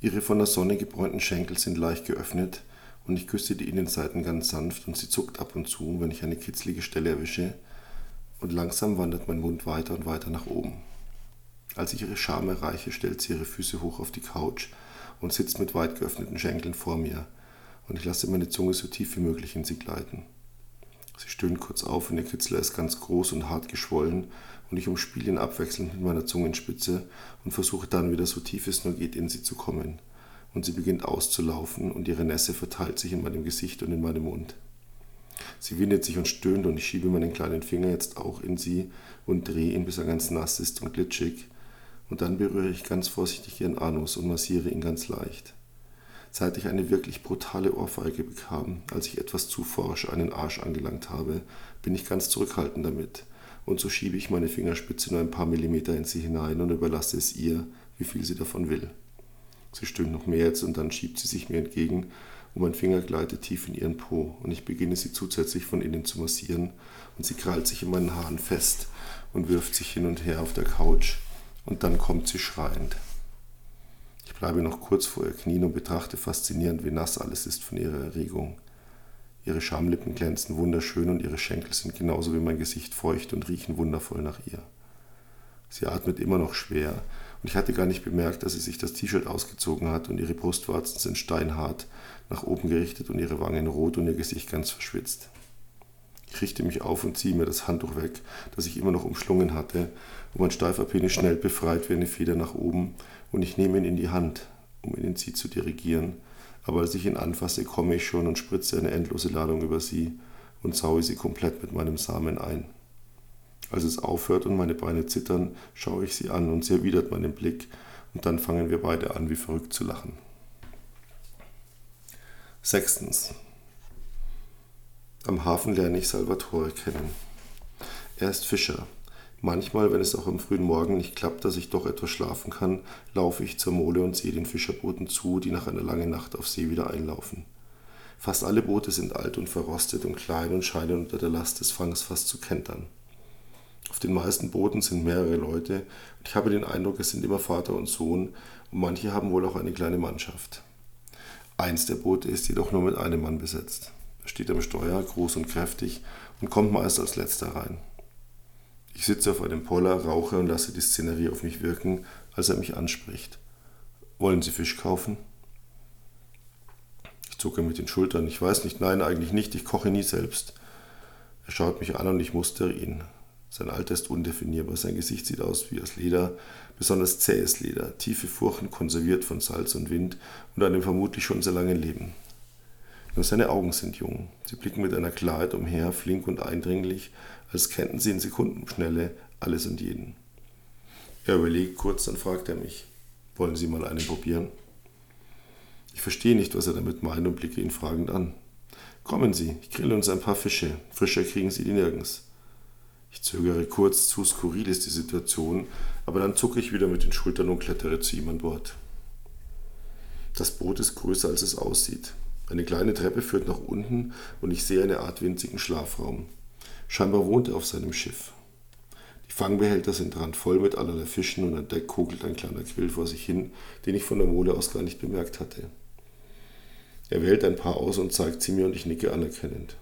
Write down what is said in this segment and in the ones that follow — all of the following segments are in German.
Ihre von der Sonne gebräunten Schenkel sind leicht geöffnet und ich küsse die Innenseiten ganz sanft und sie zuckt ab und zu, wenn ich eine kitzlige Stelle erwische und langsam wandert mein Mund weiter und weiter nach oben. Als ich ihre Scham erreiche, stellt sie ihre Füße hoch auf die Couch und sitzt mit weit geöffneten Schenkeln vor mir und ich lasse meine Zunge so tief wie möglich in sie gleiten. Sie stöhnt kurz auf und der Kitzler ist ganz groß und hart geschwollen und ich umspiele ihn abwechselnd mit meiner Zungenspitze und versuche dann wieder so tief es nur geht in sie zu kommen. Und sie beginnt auszulaufen und ihre Nässe verteilt sich in meinem Gesicht und in meinem Mund. Sie windet sich und stöhnt und ich schiebe meinen kleinen Finger jetzt auch in sie und drehe ihn, bis er ganz nass ist und glitschig. Und dann berühre ich ganz vorsichtig ihren Anus und massiere ihn ganz leicht. Seit ich eine wirklich brutale Ohrfeige bekam, als ich etwas zu forsch einen Arsch angelangt habe, bin ich ganz zurückhaltend damit und so schiebe ich meine Fingerspitze nur ein paar Millimeter in sie hinein und überlasse es ihr, wie viel sie davon will. Sie stöhnt noch mehr jetzt und dann schiebt sie sich mir entgegen und mein Finger gleitet tief in ihren Po und ich beginne sie zusätzlich von innen zu massieren und sie krallt sich in meinen Haaren fest und wirft sich hin und her auf der Couch und dann kommt sie schreiend. Ich bleibe noch kurz vor ihr Knien und betrachte faszinierend, wie nass alles ist von ihrer Erregung. Ihre Schamlippen glänzen wunderschön und ihre Schenkel sind genauso wie mein Gesicht feucht und riechen wundervoll nach ihr. Sie atmet immer noch schwer und ich hatte gar nicht bemerkt, dass sie sich das T-Shirt ausgezogen hat und ihre Brustwarzen sind steinhart, nach oben gerichtet und ihre Wangen rot und ihr Gesicht ganz verschwitzt. Ich richte mich auf und ziehe mir das Handtuch weg, das ich immer noch umschlungen hatte, und mein steifer Penis schnell befreit wie eine Feder nach oben, und ich nehme ihn in die Hand, um ihn in sie zu dirigieren, aber als ich ihn anfasse, komme ich schon und spritze eine endlose Ladung über sie und saue sie komplett mit meinem Samen ein. Als es aufhört und meine Beine zittern, schaue ich sie an und sie erwidert meinen Blick und dann fangen wir beide an, wie verrückt zu lachen. Sechstens. Am Hafen lerne ich Salvatore kennen. Er ist Fischer Manchmal, wenn es auch am frühen Morgen nicht klappt, dass ich doch etwas schlafen kann, laufe ich zur Mole und sehe den Fischerbooten zu, die nach einer langen Nacht auf See wieder einlaufen. Fast alle Boote sind alt und verrostet und klein und scheinen unter der Last des Fangs fast zu kentern. Auf den meisten Booten sind mehrere Leute und ich habe den Eindruck, es sind immer Vater und Sohn und manche haben wohl auch eine kleine Mannschaft. Eins der Boote ist jedoch nur mit einem Mann besetzt. Steht am Steuer, groß und kräftig und kommt meist als letzter rein. Ich sitze auf einem Poller, rauche und lasse die Szenerie auf mich wirken, als er mich anspricht. Wollen Sie Fisch kaufen? Ich zucke mit den Schultern. Ich weiß nicht, nein, eigentlich nicht, ich koche nie selbst. Er schaut mich an und ich mustere ihn. Sein Alter ist undefinierbar, sein Gesicht sieht aus wie aus Leder, besonders zähes Leder, tiefe Furchen konserviert von Salz und Wind und einem vermutlich schon sehr langen Leben. Nur seine Augen sind jung. Sie blicken mit einer Klarheit umher, flink und eindringlich, als kennten sie in Sekundenschnelle alles und jeden. Er überlegt kurz, dann fragt er mich, wollen Sie mal einen probieren? Ich verstehe nicht, was er damit meint und blicke ihn fragend an. Kommen Sie, ich grille uns ein paar Fische. Frischer kriegen Sie die nirgends. Ich zögere kurz, zu skurril ist die Situation, aber dann zucke ich wieder mit den Schultern und klettere zu ihm an Bord. Das Boot ist größer, als es aussieht. Eine kleine Treppe führt nach unten und ich sehe eine Art winzigen Schlafraum. Scheinbar wohnt er auf seinem Schiff. Die Fangbehälter sind randvoll mit allerlei Fischen und an Deck kugelt ein kleiner Grill vor sich hin, den ich von der Mole aus gar nicht bemerkt hatte. Er wählt ein paar aus und zeigt sie mir und ich nicke anerkennend.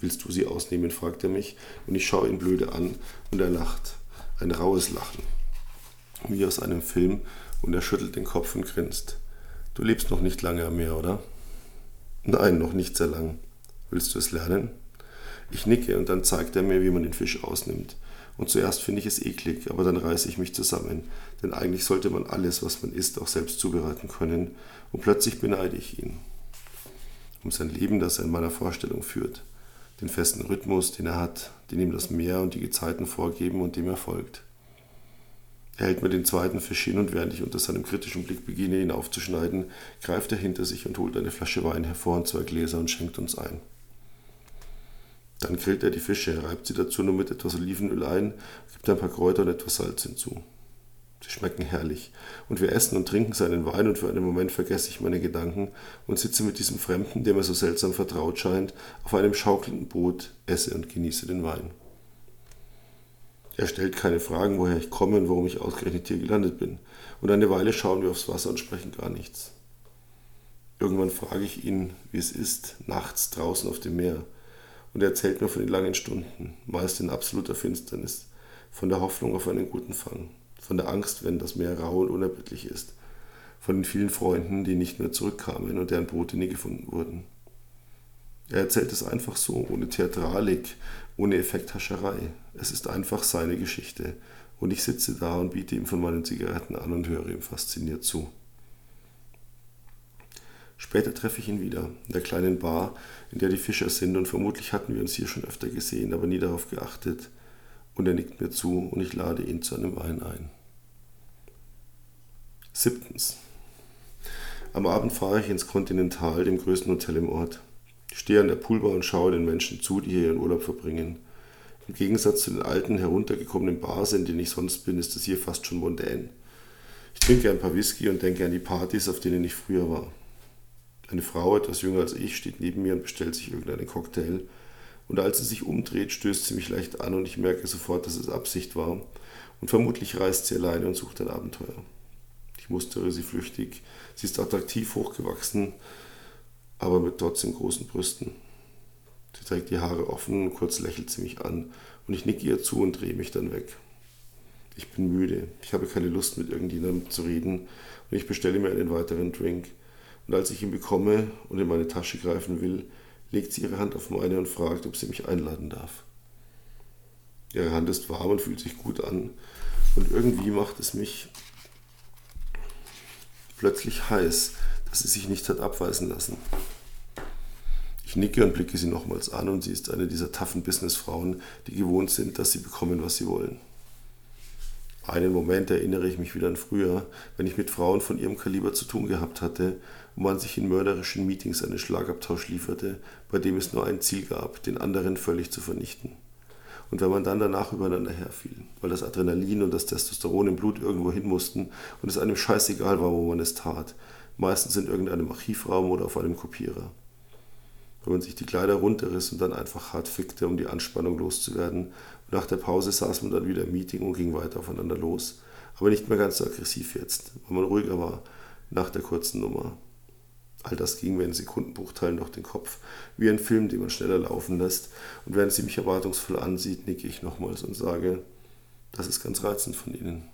Willst du sie ausnehmen? fragt er mich und ich schaue ihn blöde an und er lacht. Ein raues Lachen. Wie aus einem Film und er schüttelt den Kopf und grinst. Du lebst noch nicht lange am Meer, oder? Nein, noch nicht sehr lang. Willst du es lernen? Ich nicke und dann zeigt er mir, wie man den Fisch ausnimmt. Und zuerst finde ich es eklig, aber dann reiße ich mich zusammen, denn eigentlich sollte man alles, was man isst, auch selbst zubereiten können, und plötzlich beneide ich ihn. Um sein Leben, das er in meiner Vorstellung führt, den festen Rhythmus, den er hat, den ihm das Meer und die Gezeiten vorgeben und dem er folgt. Er hält mir den zweiten Fisch hin und während ich unter seinem kritischen Blick beginne, ihn aufzuschneiden, greift er hinter sich und holt eine Flasche Wein hervor und zwei Gläser und schenkt uns ein. Dann grillt er die Fische, reibt sie dazu nur mit etwas Olivenöl ein, gibt ein paar Kräuter und etwas Salz hinzu. Sie schmecken herrlich. Und wir essen und trinken seinen Wein und für einen Moment vergesse ich meine Gedanken und sitze mit diesem Fremden, der mir so seltsam vertraut scheint, auf einem schaukelnden Boot, esse und genieße den Wein. Er stellt keine Fragen, woher ich komme und warum ich ausgerechnet hier gelandet bin. Und eine Weile schauen wir aufs Wasser und sprechen gar nichts. Irgendwann frage ich ihn, wie es ist, nachts draußen auf dem Meer. Und er erzählt mir von den langen Stunden, meist in absoluter Finsternis, von der Hoffnung auf einen guten Fang, von der Angst, wenn das Meer rau und unerbittlich ist, von den vielen Freunden, die nicht mehr zurückkamen und deren Boote nie gefunden wurden. Er erzählt es einfach so, ohne Theatralik, ohne Effekthascherei. Es ist einfach seine Geschichte. Und ich sitze da und biete ihm von meinen Zigaretten an und höre ihm fasziniert zu. Später treffe ich ihn wieder, in der kleinen Bar, in der die Fischer sind, und vermutlich hatten wir uns hier schon öfter gesehen, aber nie darauf geachtet. Und er nickt mir zu und ich lade ihn zu einem Wein ein. Siebtens. Am Abend fahre ich ins Continental, dem größten Hotel im Ort. Ich stehe an der Poolbar und schaue den Menschen zu, die hier ihren Urlaub verbringen. Im Gegensatz zu den alten, heruntergekommenen Bars, in denen ich sonst bin, ist es hier fast schon mondän. Ich trinke ein paar Whisky und denke an die Partys, auf denen ich früher war. Eine Frau, etwas jünger als ich, steht neben mir und bestellt sich irgendeinen Cocktail. Und als sie sich umdreht, stößt sie mich leicht an und ich merke sofort, dass es Absicht war. Und vermutlich reist sie alleine und sucht ein Abenteuer. Ich mustere sie flüchtig. Sie ist attraktiv hochgewachsen, aber mit trotzdem großen Brüsten. Sie trägt die Haare offen, und kurz lächelt sie mich an und ich nicke ihr zu und drehe mich dann weg. Ich bin müde, ich habe keine Lust mit irgendjemandem zu reden und ich bestelle mir einen weiteren Drink. Und als ich ihn bekomme und in meine Tasche greifen will, legt sie ihre Hand auf meine und fragt, ob sie mich einladen darf. Ihre Hand ist warm und fühlt sich gut an und irgendwie macht es mich plötzlich heiß, dass sie sich nicht hat abweisen lassen. Ich nicke und blicke sie nochmals an und sie ist eine dieser taffen Businessfrauen, die gewohnt sind, dass sie bekommen, was sie wollen. Einen Moment erinnere ich mich wieder an früher, wenn ich mit Frauen von ihrem Kaliber zu tun gehabt hatte und man sich in mörderischen Meetings einen Schlagabtausch lieferte, bei dem es nur ein Ziel gab, den anderen völlig zu vernichten. Und wenn man dann danach übereinander herfiel, weil das Adrenalin und das Testosteron im Blut irgendwo hin mussten und es einem scheißegal war, wo man es tat, meistens in irgendeinem Archivraum oder auf einem Kopierer. Wenn man sich die Kleider runterriss und dann einfach hart fickte, um die Anspannung loszuwerden. Und nach der Pause saß man dann wieder im Meeting und ging weiter aufeinander los. Aber nicht mehr ganz so aggressiv jetzt, weil man ruhiger war nach der kurzen Nummer. All das ging mir in Sekundenbruchteilen durch den Kopf, wie ein Film, den man schneller laufen lässt. Und während sie mich erwartungsvoll ansieht, nicke ich nochmals und sage, das ist ganz reizend von Ihnen.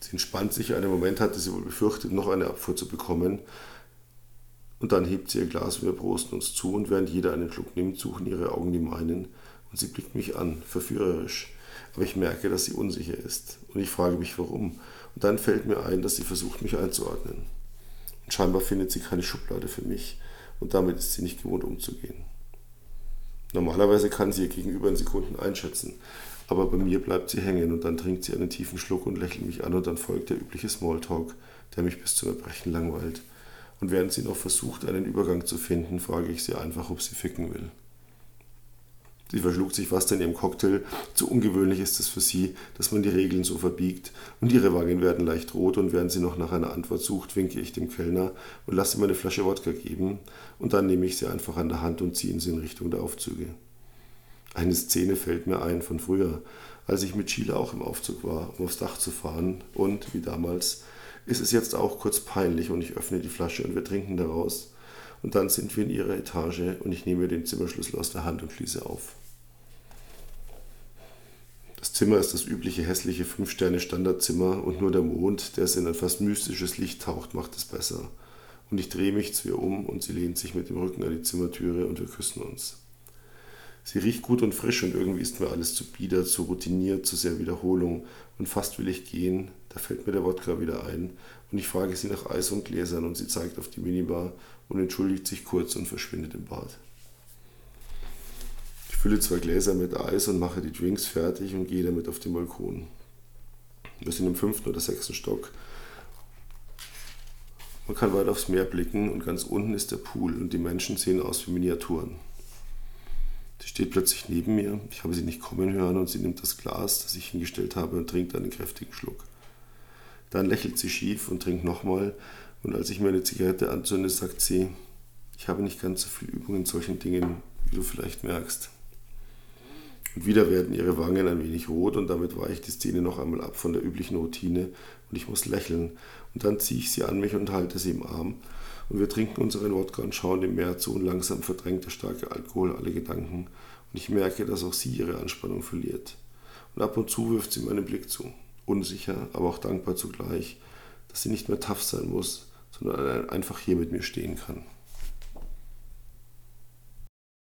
Sie entspannt sich, einen Moment hatte sie wohl befürchtet, noch eine Abfuhr zu bekommen. Und dann hebt sie ihr Glas, wir prosten uns zu und während jeder einen Schluck nimmt, suchen ihre Augen die meinen. Und sie blickt mich an, verführerisch. Aber ich merke, dass sie unsicher ist. Und ich frage mich, warum. Und dann fällt mir ein, dass sie versucht, mich einzuordnen. Und scheinbar findet sie keine Schublade für mich. Und damit ist sie nicht gewohnt umzugehen. Normalerweise kann sie ihr Gegenüber in Sekunden einschätzen. Aber bei mir bleibt sie hängen und dann trinkt sie einen tiefen Schluck und lächelt mich an und dann folgt der übliche Smalltalk, der mich bis zum Erbrechen langweilt. Und während sie noch versucht, einen Übergang zu finden, frage ich sie einfach, ob sie ficken will. Sie verschluckt sich fast in ihrem Cocktail. Zu ungewöhnlich ist es für sie, dass man die Regeln so verbiegt. Und ihre Wangen werden leicht rot und während sie noch nach einer Antwort sucht, winke ich dem Kellner und lasse ihm eine Flasche Wodka geben. Und dann nehme ich sie einfach an der Hand und ziehe sie in Richtung der Aufzüge. Eine Szene fällt mir ein von früher, als ich mit Sheila auch im Aufzug war, um aufs Dach zu fahren. Und, wie damals, ist es jetzt auch kurz peinlich und ich öffne die Flasche und wir trinken daraus. Und dann sind wir in ihrer Etage und ich nehme den Zimmerschlüssel aus der Hand und schließe auf. Das Zimmer ist das übliche hässliche Fünf-Sterne-Standardzimmer und nur der Mond, der es in ein fast mystisches Licht taucht, macht es besser. Und ich drehe mich zu ihr um und sie lehnt sich mit dem Rücken an die Zimmertüre und wir küssen uns. Sie riecht gut und frisch und irgendwie ist mir alles zu bieder, zu routiniert, zu sehr Wiederholung. Und fast will ich gehen, da fällt mir der Wodka wieder ein und ich frage sie nach Eis und Gläsern und sie zeigt auf die Minibar und entschuldigt sich kurz und verschwindet im Bad. Ich fülle zwei Gläser mit Eis und mache die Drinks fertig und gehe damit auf den Balkon. Wir sind im fünften oder sechsten Stock. Man kann weit aufs Meer blicken und ganz unten ist der Pool und die Menschen sehen aus wie Miniaturen. Sie steht plötzlich neben mir, ich habe sie nicht kommen hören und sie nimmt das Glas, das ich hingestellt habe, und trinkt einen kräftigen Schluck. Dann lächelt sie schief und trinkt nochmal, und als ich mir eine Zigarette anzünde, sagt sie, ich habe nicht ganz so viel Übung in solchen Dingen, wie du vielleicht merkst. Und wieder werden ihre Wangen ein wenig rot und damit weicht die Szene noch einmal ab von der üblichen Routine und ich muss lächeln. Und dann ziehe ich sie an mich und halte sie im Arm. Und wir trinken unseren Wodka und schauen dem Meer zu und langsam verdrängt der starke Alkohol alle Gedanken. Und ich merke, dass auch sie ihre Anspannung verliert. Und ab und zu wirft sie meinen Blick zu. Unsicher, aber auch dankbar zugleich, dass sie nicht mehr tough sein muss, sondern einfach hier mit mir stehen kann.